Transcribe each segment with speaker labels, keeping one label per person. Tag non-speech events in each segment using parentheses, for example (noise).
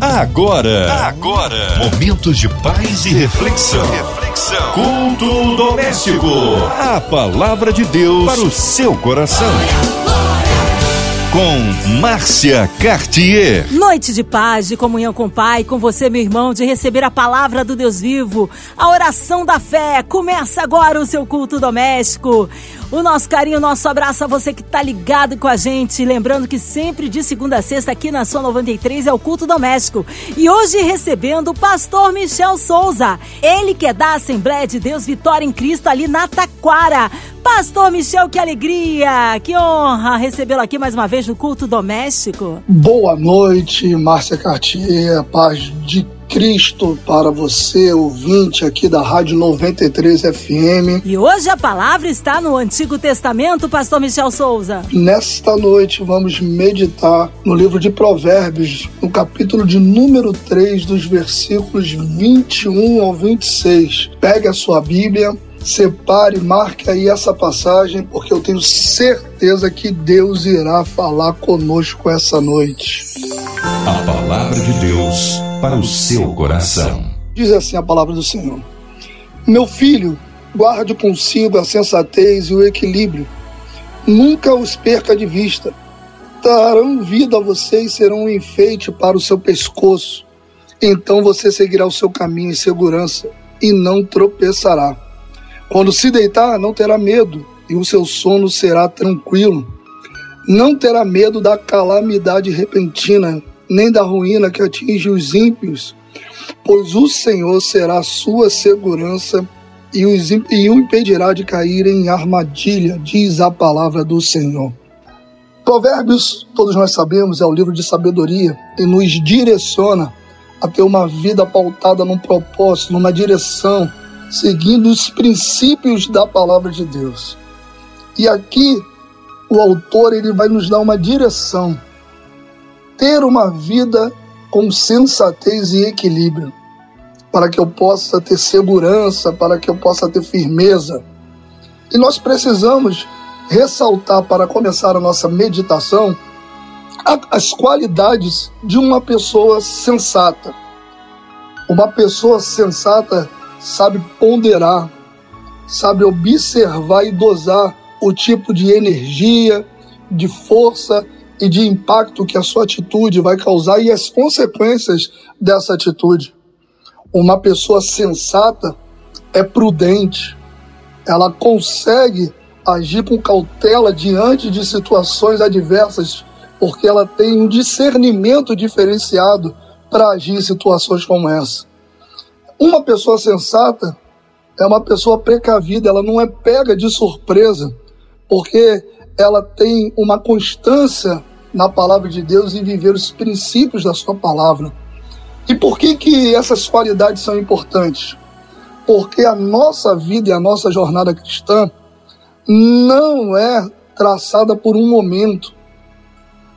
Speaker 1: Agora, agora, momentos de paz e reflexão. reflexão. Culto doméstico. A palavra de Deus para o seu coração. Com Márcia Cartier.
Speaker 2: Noite de paz, de comunhão com o Pai, com você, meu irmão, de receber a palavra do Deus vivo, a oração da fé. Começa agora o seu culto doméstico. O nosso carinho, o nosso abraço a você que está ligado com a gente. Lembrando que sempre de segunda a sexta aqui na Sua 93 é o culto doméstico. E hoje recebendo o pastor Michel Souza. Ele que é da Assembleia de Deus Vitória em Cristo ali na Taquara. Pastor Michel, que alegria, que honra recebê-lo aqui mais uma vez no culto doméstico.
Speaker 3: Boa noite, Márcia Cartier, paz de Cristo para você, ouvinte aqui da Rádio 93 FM.
Speaker 2: E hoje a palavra está no Antigo Testamento, Pastor Michel Souza.
Speaker 3: Nesta noite vamos meditar no livro de Provérbios, no capítulo de número 3, dos versículos 21 ao 26. Pegue a sua Bíblia, separe, marque aí essa passagem, porque eu tenho certeza que Deus irá falar conosco essa noite.
Speaker 1: A palavra de Deus para o seu coração.
Speaker 3: Diz assim a palavra do Senhor: Meu filho, guarde consigo a sensatez e o equilíbrio. Nunca os perca de vista. Darão vida a você e serão um enfeite para o seu pescoço. Então você seguirá o seu caminho em segurança e não tropeçará. Quando se deitar, não terá medo e o seu sono será tranquilo. Não terá medo da calamidade repentina nem da ruína que atinge os ímpios, pois o Senhor será sua segurança e, os, e o impedirá de cair em armadilha, diz a palavra do Senhor. Provérbios, todos nós sabemos, é o livro de sabedoria e nos direciona a ter uma vida pautada num propósito, numa direção, seguindo os princípios da palavra de Deus. E aqui o autor ele vai nos dar uma direção ter uma vida com sensatez e equilíbrio, para que eu possa ter segurança, para que eu possa ter firmeza. E nós precisamos ressaltar, para começar a nossa meditação, as qualidades de uma pessoa sensata. Uma pessoa sensata sabe ponderar, sabe observar e dosar o tipo de energia, de força e de impacto que a sua atitude vai causar e as consequências dessa atitude. Uma pessoa sensata é prudente, ela consegue agir com cautela diante de situações adversas, porque ela tem um discernimento diferenciado para agir em situações como essa. Uma pessoa sensata é uma pessoa precavida, ela não é pega de surpresa, porque ela tem uma constância na palavra de Deus e viver os princípios da sua palavra. E por que que essas qualidades são importantes? Porque a nossa vida e a nossa jornada cristã não é traçada por um momento.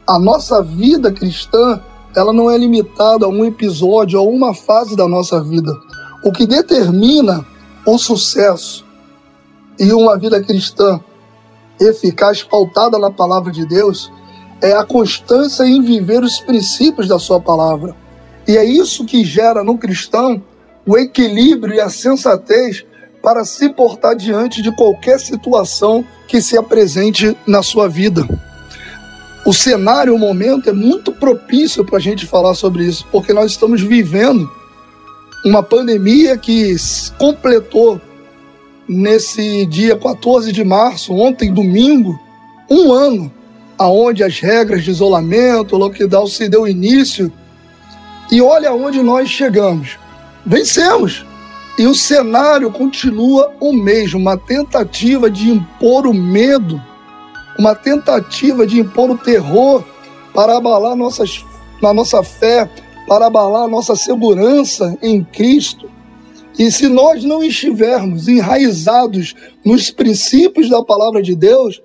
Speaker 3: A nossa vida cristã, ela não é limitada a um episódio, a uma fase da nossa vida. O que determina o sucesso e uma vida cristã eficaz, pautada na palavra de Deus, é a constância em viver os princípios da sua palavra. E é isso que gera no cristão o equilíbrio e a sensatez para se portar diante de qualquer situação que se apresente na sua vida. O cenário, o momento é muito propício para a gente falar sobre isso, porque nós estamos vivendo uma pandemia que completou nesse dia 14 de março, ontem, domingo, um ano aonde as regras de isolamento, lockdown se deu início. E olha aonde nós chegamos. Vencemos. E o cenário continua o mesmo, uma tentativa de impor o medo, uma tentativa de impor o terror para abalar nossas, na nossa fé, para abalar nossa segurança em Cristo. E se nós não estivermos enraizados nos princípios da palavra de Deus,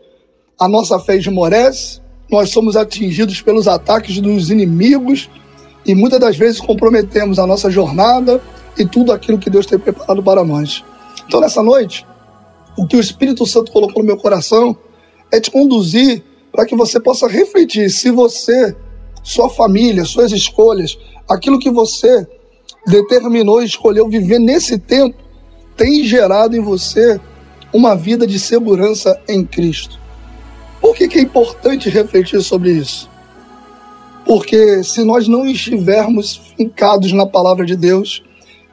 Speaker 3: a nossa fé esmorece, nós somos atingidos pelos ataques dos inimigos e muitas das vezes comprometemos a nossa jornada e tudo aquilo que Deus tem preparado para nós. Então, nessa noite, o que o Espírito Santo colocou no meu coração é te conduzir para que você possa refletir se você sua família, suas escolhas, aquilo que você determinou e escolheu viver nesse tempo, tem gerado em você uma vida de segurança em Cristo. Por que, que é importante refletir sobre isso? Porque se nós não estivermos fincados na palavra de Deus,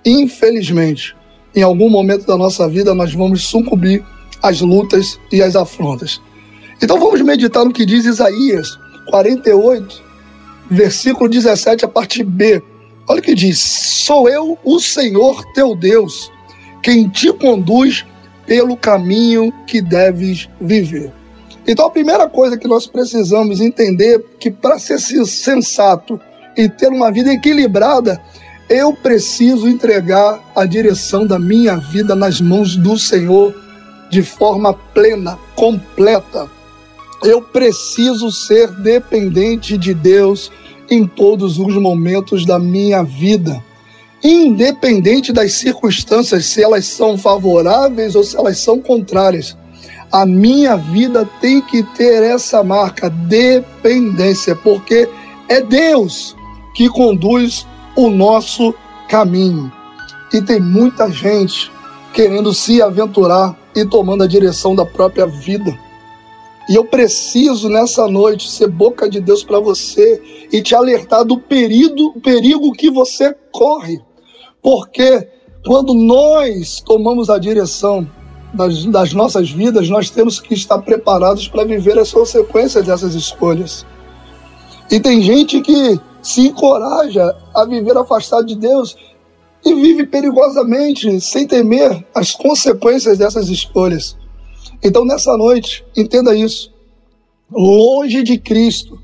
Speaker 3: infelizmente, em algum momento da nossa vida nós vamos sucumbir às lutas e às afrontas. Então vamos meditar no que diz Isaías 48, versículo 17, a parte B. Olha o que diz: Sou eu, o Senhor teu Deus, quem te conduz pelo caminho que deves viver. Então, a primeira coisa que nós precisamos entender que para ser sensato e ter uma vida equilibrada, eu preciso entregar a direção da minha vida nas mãos do Senhor de forma plena, completa. Eu preciso ser dependente de Deus em todos os momentos da minha vida independente das circunstâncias, se elas são favoráveis ou se elas são contrárias. A minha vida tem que ter essa marca, dependência, porque é Deus que conduz o nosso caminho. E tem muita gente querendo se aventurar e tomando a direção da própria vida. E eu preciso nessa noite ser boca de Deus para você e te alertar do perigo, perigo que você corre. Porque quando nós tomamos a direção das, das nossas vidas, nós temos que estar preparados para viver as consequências dessas escolhas. E tem gente que se encoraja a viver afastado de Deus e vive perigosamente, sem temer as consequências dessas escolhas. Então, nessa noite, entenda isso. Longe de Cristo,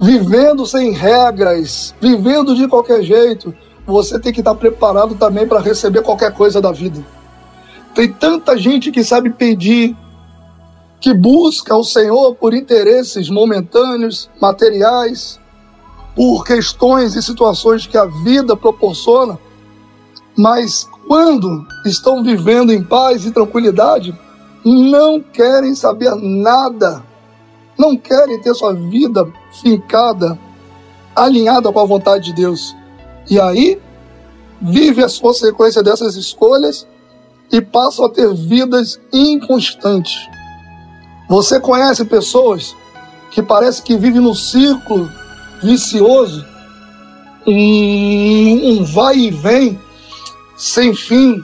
Speaker 3: vivendo sem regras, vivendo de qualquer jeito, você tem que estar preparado também para receber qualquer coisa da vida. Tem tanta gente que sabe pedir, que busca o Senhor por interesses momentâneos, materiais, por questões e situações que a vida proporciona, mas quando estão vivendo em paz e tranquilidade, não querem saber nada, não querem ter sua vida fincada, alinhada com a vontade de Deus. E aí, vive as consequências dessas escolhas e passam a ter vidas inconstantes. Você conhece pessoas que parece que vivem num ciclo vicioso, um, um vai e vem sem fim.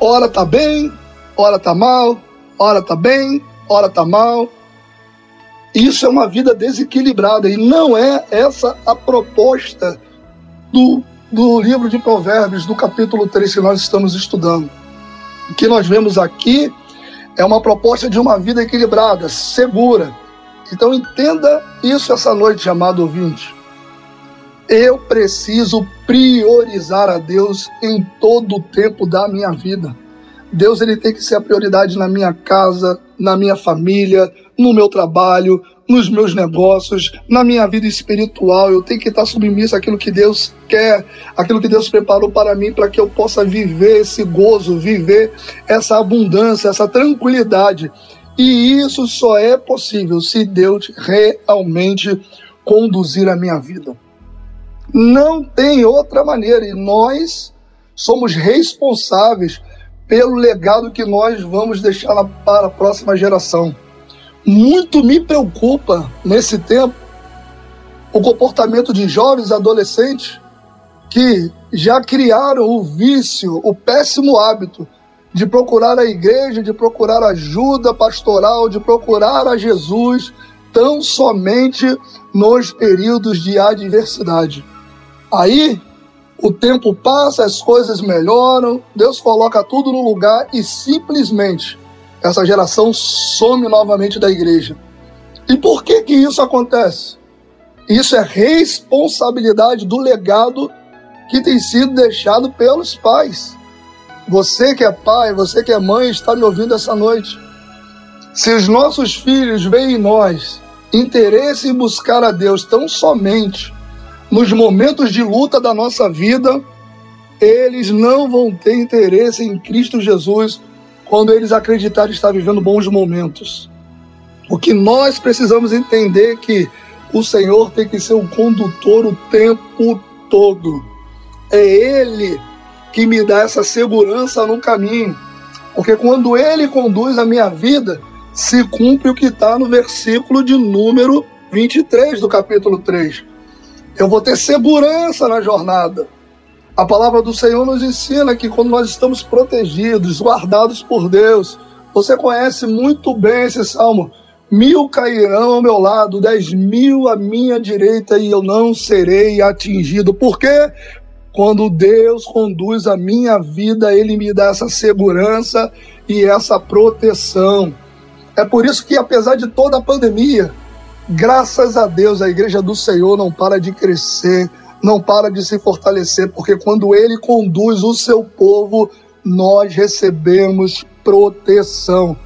Speaker 3: Ora tá bem, ora tá mal, ora tá bem, ora tá mal. Isso é uma vida desequilibrada e não é essa a proposta do, do livro de Provérbios, do capítulo 3 que nós estamos estudando. O que nós vemos aqui é uma proposta de uma vida equilibrada, segura. Então entenda isso essa noite, amado ouvinte. Eu preciso priorizar a Deus em todo o tempo da minha vida. Deus ele tem que ser a prioridade na minha casa, na minha família, no meu trabalho, nos meus negócios, na minha vida espiritual. Eu tenho que estar submisso àquilo que Deus quer, aquilo que Deus preparou para mim, para que eu possa viver esse gozo, viver essa abundância, essa tranquilidade. E isso só é possível se Deus realmente conduzir a minha vida. Não tem outra maneira. E nós somos responsáveis pelo legado que nós vamos deixar para a próxima geração. Muito me preocupa nesse tempo o comportamento de jovens adolescentes que já criaram o vício, o péssimo hábito de procurar a igreja, de procurar ajuda pastoral, de procurar a Jesus tão somente nos períodos de adversidade. Aí o tempo passa, as coisas melhoram, Deus coloca tudo no lugar e simplesmente essa geração some novamente da igreja. E por que que isso acontece? Isso é responsabilidade do legado que tem sido deixado pelos pais. Você que é pai, você que é mãe, está me ouvindo essa noite. Se os nossos filhos veem em nós interesse em buscar a Deus tão somente nos momentos de luta da nossa vida, eles não vão ter interesse em Cristo Jesus quando eles acreditarem estar vivendo bons momentos. O que nós precisamos entender é que o Senhor tem que ser o condutor o tempo todo. É Ele que me dá essa segurança no caminho. Porque quando Ele conduz a minha vida, se cumpre o que está no versículo de número 23 do capítulo 3. Eu vou ter segurança na jornada. A palavra do Senhor nos ensina que quando nós estamos protegidos, guardados por Deus, você conhece muito bem esse salmo. Mil cairão ao meu lado, dez mil à minha direita, e eu não serei atingido. Por quê? Quando Deus conduz a minha vida, Ele me dá essa segurança e essa proteção. É por isso que, apesar de toda a pandemia, graças a Deus, a igreja do Senhor não para de crescer, não para de se fortalecer, porque quando Ele conduz o seu povo, nós recebemos proteção.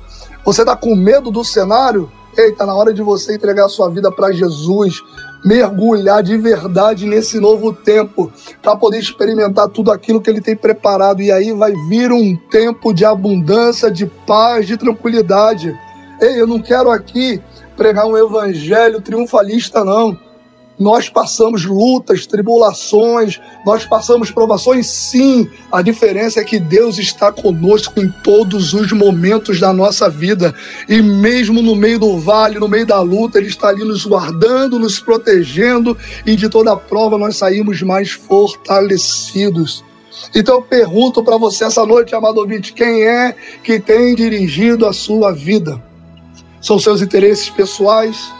Speaker 3: Você está com medo do cenário? Eita, na hora de você entregar a sua vida para Jesus, mergulhar de verdade nesse novo tempo, para poder experimentar tudo aquilo que Ele tem preparado. E aí vai vir um tempo de abundância, de paz, de tranquilidade. Ei, eu não quero aqui pregar um evangelho triunfalista, não nós passamos lutas, tribulações, nós passamos provações, sim. A diferença é que Deus está conosco em todos os momentos da nossa vida. E mesmo no meio do vale, no meio da luta, Ele está ali nos guardando, nos protegendo, e de toda prova nós saímos mais fortalecidos. Então eu pergunto para você essa noite, amado ouvinte, quem é que tem dirigido a sua vida? São seus interesses pessoais?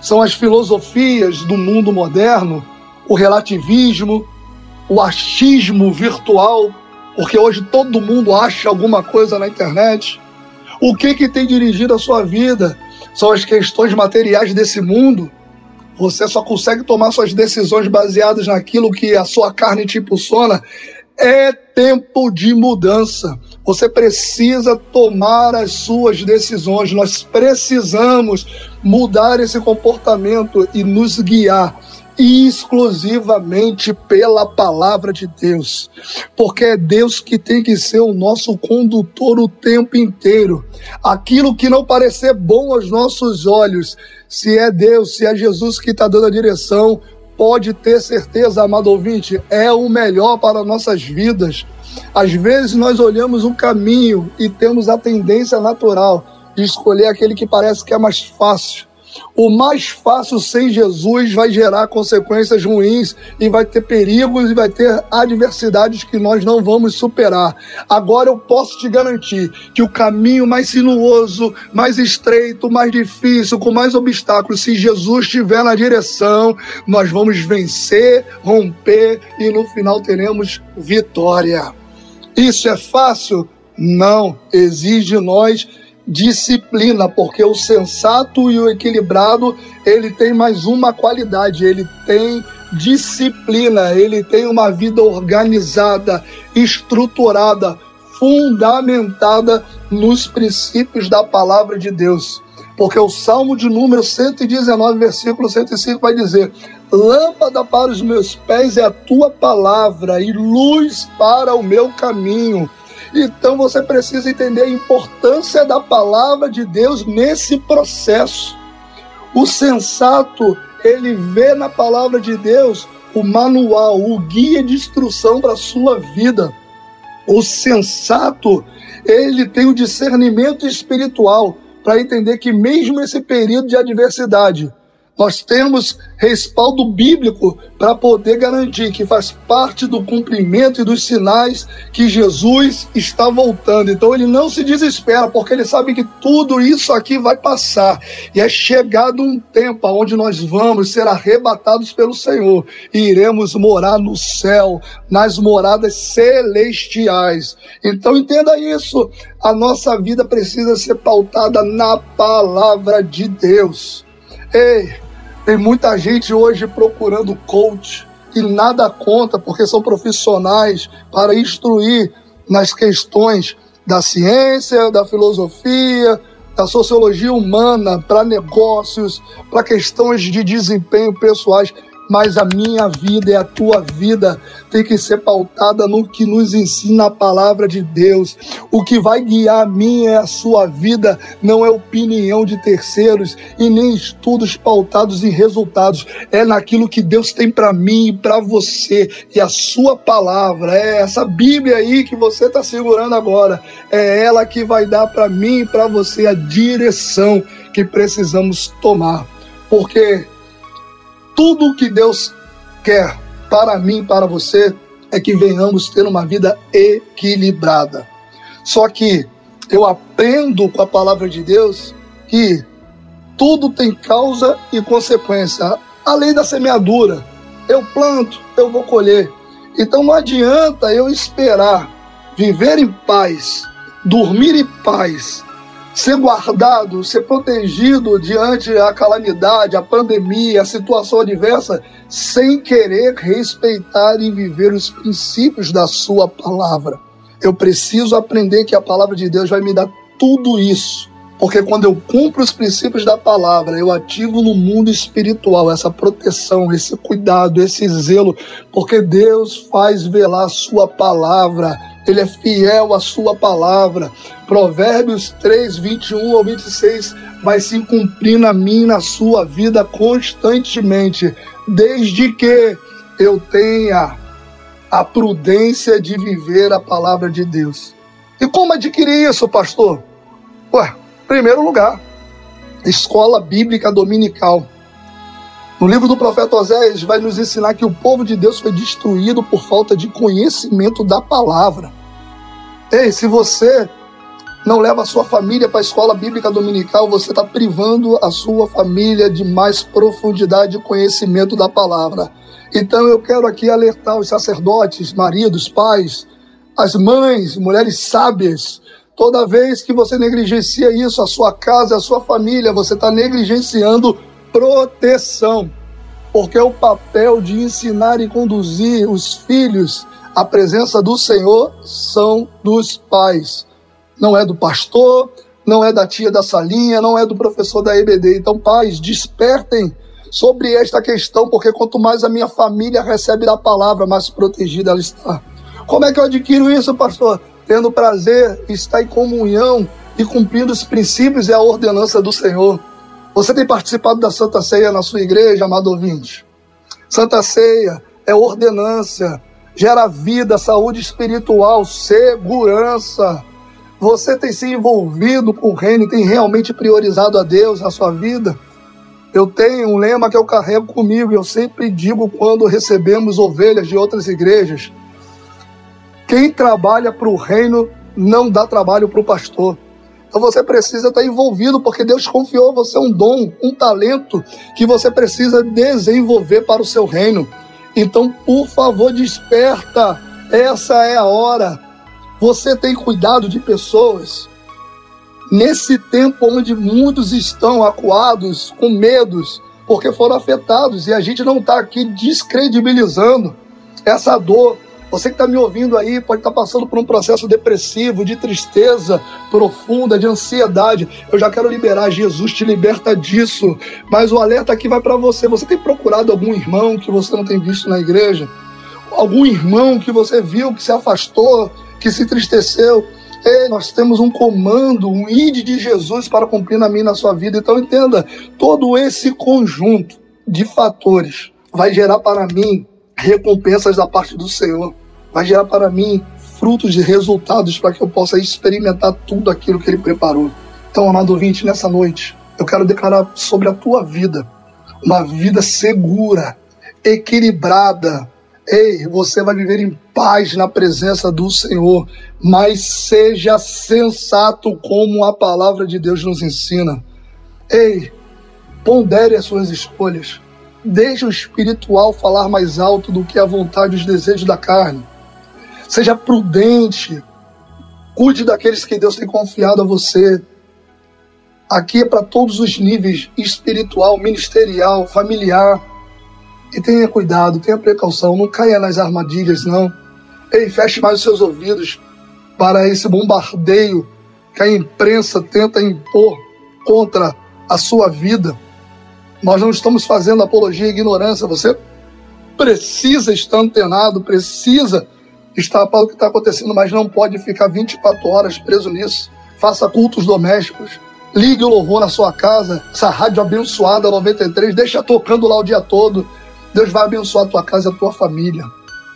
Speaker 3: São as filosofias do mundo moderno, o relativismo, o achismo virtual, porque hoje todo mundo acha alguma coisa na internet. O que que tem dirigido a sua vida? São as questões materiais desse mundo. Você só consegue tomar suas decisões baseadas naquilo que a sua carne te impulsiona. É tempo de mudança. Você precisa tomar as suas decisões. Nós precisamos mudar esse comportamento e nos guiar exclusivamente pela palavra de Deus, porque é Deus que tem que ser o nosso condutor o tempo inteiro. Aquilo que não parecer bom aos nossos olhos, se é Deus, se é Jesus que está dando a direção, pode ter certeza, amado ouvinte, é o melhor para nossas vidas. Às vezes nós olhamos um caminho e temos a tendência natural de escolher aquele que parece que é mais fácil. O mais fácil sem Jesus vai gerar consequências ruins e vai ter perigos e vai ter adversidades que nós não vamos superar. Agora eu posso te garantir que o caminho mais sinuoso, mais estreito, mais difícil, com mais obstáculos, se Jesus estiver na direção, nós vamos vencer, romper e no final teremos vitória. Isso é fácil? Não, exige nós disciplina, porque o sensato e o equilibrado, ele tem mais uma qualidade, ele tem disciplina, ele tem uma vida organizada, estruturada, fundamentada nos princípios da palavra de Deus. Porque o Salmo de número 119, versículo 105 vai dizer: Lâmpada para os meus pés é a tua palavra e luz para o meu caminho. Então você precisa entender a importância da palavra de Deus nesse processo. O sensato, ele vê na palavra de Deus o manual, o guia de instrução para a sua vida. O sensato, ele tem o discernimento espiritual para entender que mesmo esse período de adversidade, nós temos respaldo bíblico para poder garantir que faz parte do cumprimento e dos sinais que Jesus está voltando. Então ele não se desespera, porque ele sabe que tudo isso aqui vai passar. E é chegado um tempo onde nós vamos ser arrebatados pelo Senhor e iremos morar no céu, nas moradas celestiais. Então entenda isso. A nossa vida precisa ser pautada na palavra de Deus. Ei, tem muita gente hoje procurando coach e nada conta, porque são profissionais para instruir nas questões da ciência, da filosofia, da sociologia humana, para negócios, para questões de desempenho pessoais. Mas a minha vida e a tua vida tem que ser pautada no que nos ensina a palavra de Deus. O que vai guiar a minha e a sua vida não é opinião de terceiros e nem estudos pautados em resultados, é naquilo que Deus tem para mim e para você e a sua palavra. É essa Bíblia aí que você está segurando agora, é ela que vai dar para mim e para você a direção que precisamos tomar. Porque tudo que Deus quer para mim, para você, é que venhamos ter uma vida equilibrada. Só que eu aprendo com a palavra de Deus que tudo tem causa e consequência. A lei da semeadura. Eu planto, eu vou colher. Então não adianta eu esperar viver em paz, dormir em paz, ser guardado, ser protegido diante a calamidade, a pandemia, a situação adversa, sem querer respeitar e viver os princípios da sua palavra. Eu preciso aprender que a palavra de Deus vai me dar tudo isso. Porque quando eu cumpro os princípios da palavra, eu ativo no mundo espiritual essa proteção, esse cuidado, esse zelo, porque Deus faz velar a sua palavra ele é fiel à sua palavra. Provérbios 3, 21 ao 26 vai se cumprir na minha na sua vida constantemente, desde que eu tenha a prudência de viver a palavra de Deus. E como adquirir isso, pastor? Ué, primeiro lugar, escola bíblica dominical. No livro do profeta Oséias vai nos ensinar que o povo de Deus foi destruído por falta de conhecimento da palavra. Ei, se você não leva a sua família para a escola bíblica dominical, você está privando a sua família de mais profundidade e conhecimento da palavra. Então eu quero aqui alertar os sacerdotes, maridos, pais, as mães, mulheres sábias. Toda vez que você negligencia isso, a sua casa, a sua família, você está negligenciando proteção, porque o papel de ensinar e conduzir os filhos à presença do Senhor são dos pais. Não é do pastor, não é da tia da salinha, não é do professor da EBD. Então, pais, despertem sobre esta questão, porque quanto mais a minha família recebe da palavra, mais protegida ela está. Como é que eu adquiro isso, pastor? Tendo prazer, estar em comunhão e cumprindo os princípios e a ordenança do Senhor. Você tem participado da Santa Ceia na sua igreja, amado ouvinte? Santa Ceia é ordenância, gera vida, saúde espiritual, segurança. Você tem se envolvido com o reino, tem realmente priorizado a Deus na sua vida? Eu tenho um lema que eu carrego comigo, eu sempre digo quando recebemos ovelhas de outras igrejas: quem trabalha para o reino não dá trabalho para o pastor. Então você precisa estar envolvido, porque Deus confiou a você um dom, um talento que você precisa desenvolver para o seu reino. Então, por favor, desperta. Essa é a hora. Você tem cuidado de pessoas. Nesse tempo onde muitos estão acuados, com medos, porque foram afetados, e a gente não está aqui descredibilizando essa dor, você que está me ouvindo aí pode estar tá passando por um processo depressivo, de tristeza profunda, de ansiedade. Eu já quero liberar. Jesus te liberta disso. Mas o alerta aqui vai para você. Você tem procurado algum irmão que você não tem visto na igreja? Algum irmão que você viu que se afastou, que se entristeceu? Ei, nós temos um comando, um ide de Jesus para cumprir na minha na sua vida. Então entenda, todo esse conjunto de fatores vai gerar para mim recompensas da parte do Senhor vai gerar para mim frutos e resultados para que eu possa experimentar tudo aquilo que Ele preparou. Então, amado ouvinte, nessa noite, eu quero declarar sobre a tua vida uma vida segura, equilibrada. Ei, você vai viver em paz na presença do Senhor, mas seja sensato como a palavra de Deus nos ensina. Ei, pondere as suas escolhas. Deixe o espiritual falar mais alto do que a vontade e os desejos da carne. Seja prudente. Cuide daqueles que Deus tem confiado a você. Aqui é para todos os níveis espiritual, ministerial, familiar. E tenha cuidado, tenha precaução, não caia nas armadilhas, não. Ei, feche mais os seus ouvidos para esse bombardeio que a imprensa tenta impor contra a sua vida. Nós não estamos fazendo apologia à ignorância. Você precisa estar antenado, precisa estar para o que está acontecendo, mas não pode ficar 24 horas preso nisso. Faça cultos domésticos. Ligue o louvor na sua casa, essa rádio abençoada 93, deixa tocando lá o dia todo. Deus vai abençoar a tua casa e a tua família.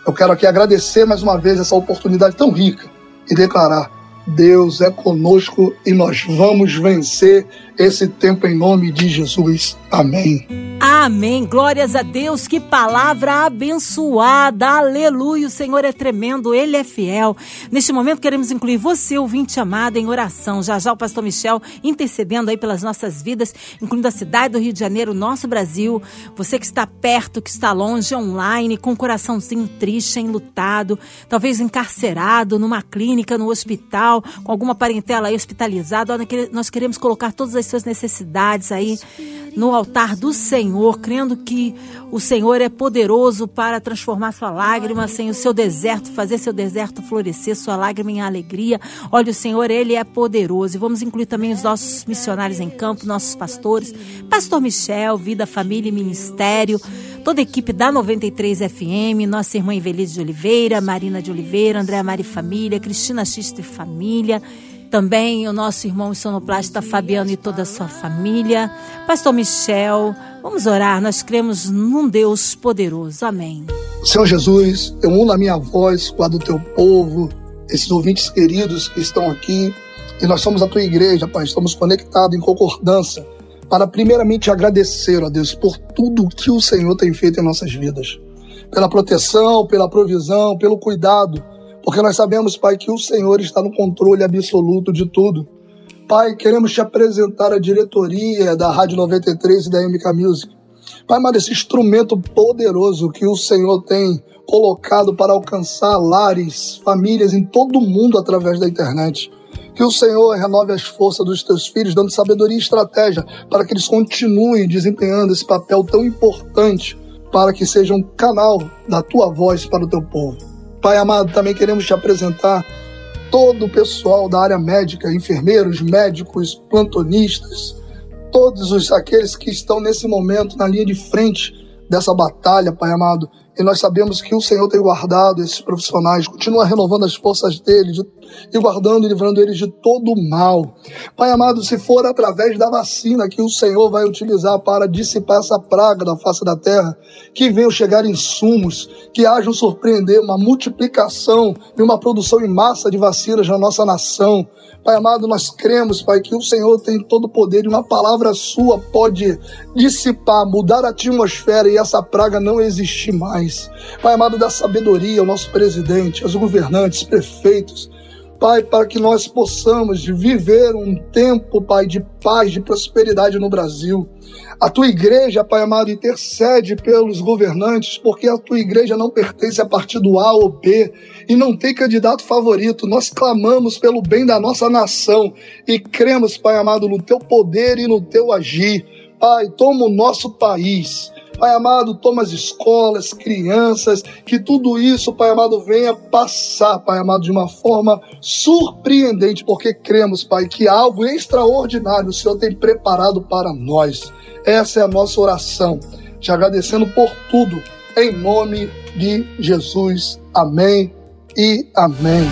Speaker 3: Eu quero aqui agradecer mais uma vez essa oportunidade tão rica e declarar: Deus é conosco e nós vamos vencer esse tempo em nome de Jesus. Amém.
Speaker 2: Amém. Glórias a Deus. Que palavra abençoada. Aleluia. O Senhor é tremendo, ele é fiel. Neste momento queremos incluir você, ouvinte amado, em oração. Já já o pastor Michel intercedendo aí pelas nossas vidas, incluindo a cidade do Rio de Janeiro, nosso Brasil. Você que está perto, que está longe, online, com o coraçãozinho triste, enlutado, talvez encarcerado numa clínica, no hospital, com alguma parentela aí hospitalizada. Nós queremos colocar todas as suas necessidades aí no altar do Senhor, crendo que o Senhor é poderoso para transformar sua lágrima, sem o seu deserto, fazer seu deserto florescer, sua lágrima em alegria. Olha, o Senhor, Ele é poderoso. E vamos incluir também os nossos missionários em campo, nossos pastores, Pastor Michel, Vida, Família e Ministério, toda a equipe da 93 FM, nossa irmã Invelise de Oliveira, Marina de Oliveira, Andréa Mari Família, Cristina Xista e Família. Também o nosso irmão sonoplasta Fabiano e toda a sua família. Pastor Michel, vamos orar. Nós cremos num Deus poderoso. Amém.
Speaker 3: Senhor Jesus, eu uno a minha voz com a do teu povo, esses ouvintes queridos que estão aqui. E nós somos a tua igreja, Pai. Estamos conectados em concordância para, primeiramente, agradecer, ó Deus, por tudo que o Senhor tem feito em nossas vidas. Pela proteção, pela provisão, pelo cuidado porque nós sabemos, Pai, que o Senhor está no controle absoluto de tudo. Pai, queremos te apresentar a diretoria da Rádio 93 e da MK Music. Pai, mas esse instrumento poderoso que o Senhor tem colocado para alcançar lares, famílias em todo o mundo através da internet. Que o Senhor renove as forças dos teus filhos, dando sabedoria e estratégia para que eles continuem desempenhando esse papel tão importante para que seja um canal da tua voz para o teu povo. Pai amado, também queremos te apresentar todo o pessoal da área médica, enfermeiros, médicos, plantonistas, todos os, aqueles que estão nesse momento na linha de frente dessa batalha, Pai amado, e nós sabemos que o Senhor tem guardado esses profissionais, continua renovando as forças deles e guardando e livrando eles de todo o mal. Pai amado, se for através da vacina que o Senhor vai utilizar para dissipar essa praga da face da terra, que venham chegar insumos, que hajam surpreender uma multiplicação e uma produção em massa de vacinas na nossa nação. Pai amado, nós cremos, Pai, que o Senhor tem todo o poder e uma palavra sua pode dissipar, mudar a atmosfera e essa praga não existir mais. Pai amado, dá sabedoria ao nosso presidente, aos governantes, prefeitos, Pai, para que nós possamos viver um tempo, Pai, de paz, de prosperidade no Brasil. A tua igreja, Pai amado, intercede pelos governantes, porque a tua igreja não pertence a partido A ou B e não tem candidato favorito. Nós clamamos pelo bem da nossa nação e cremos, Pai amado, no teu poder e no teu agir. Pai, toma o nosso país Pai amado, toma as escolas, crianças, que tudo isso, Pai amado, venha passar, Pai amado, de uma forma surpreendente, porque cremos, Pai, que algo extraordinário o Senhor tem preparado para nós. Essa é a nossa oração. Te agradecendo por tudo, em nome de Jesus. Amém e amém.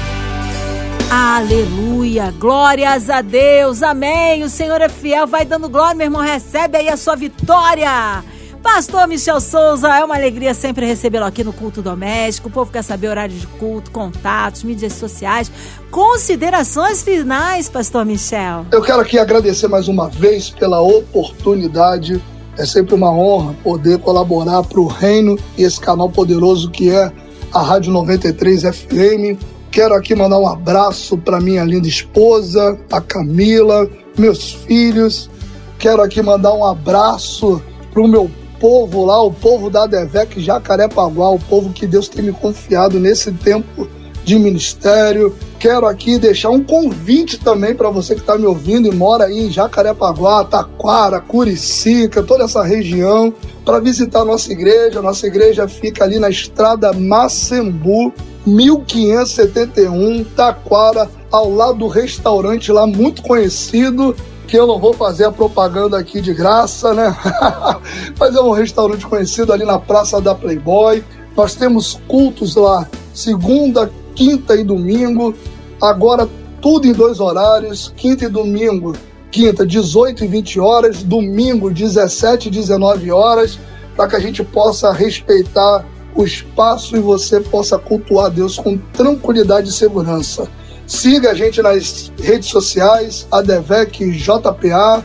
Speaker 2: Aleluia, glórias a Deus, amém. O Senhor é fiel, vai dando glória, meu irmão. Recebe aí a sua vitória. Pastor Michel Souza, é uma alegria sempre recebê-lo aqui no Culto Doméstico. O povo quer saber horário de culto, contatos, mídias sociais. Considerações finais, Pastor Michel.
Speaker 3: Eu quero aqui agradecer mais uma vez pela oportunidade. É sempre uma honra poder colaborar para o reino e esse canal poderoso que é a Rádio 93 FM. Quero aqui mandar um abraço para minha linda esposa, a Camila, meus filhos. Quero aqui mandar um abraço para o meu povo lá, o povo da Devec Jacarepaguá, o povo que Deus tem me confiado nesse tempo de ministério. Quero aqui deixar um convite também para você que está me ouvindo e mora aí em Jacarepaguá, Taquara, Curicica, toda essa região, para visitar nossa igreja. Nossa igreja fica ali na estrada Macembu, 1571, Taquara, ao lado do restaurante lá muito conhecido porque eu não vou fazer a propaganda aqui de graça, né? (laughs) Mas é um restaurante conhecido ali na Praça da Playboy. Nós temos cultos lá, segunda, quinta e domingo. Agora tudo em dois horários, quinta e domingo. Quinta, 18 e 20 horas, domingo, 17 e 19 horas, para que a gente possa respeitar o espaço e você possa cultuar Deus com tranquilidade e segurança. Siga a gente nas redes sociais, ADVEC JPA,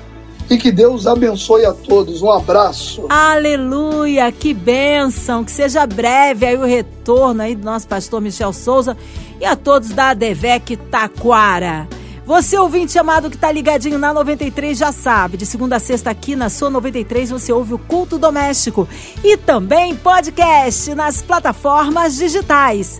Speaker 3: e que Deus abençoe a todos. Um abraço.
Speaker 2: Aleluia, que bênção, que seja breve aí o retorno aí do nosso pastor Michel Souza e a todos da ADVEC Taquara. Você, ouvinte amado que tá ligadinho na 93, já sabe. De segunda a sexta aqui na sua 93 você ouve o Culto Doméstico. E também podcast nas plataformas digitais.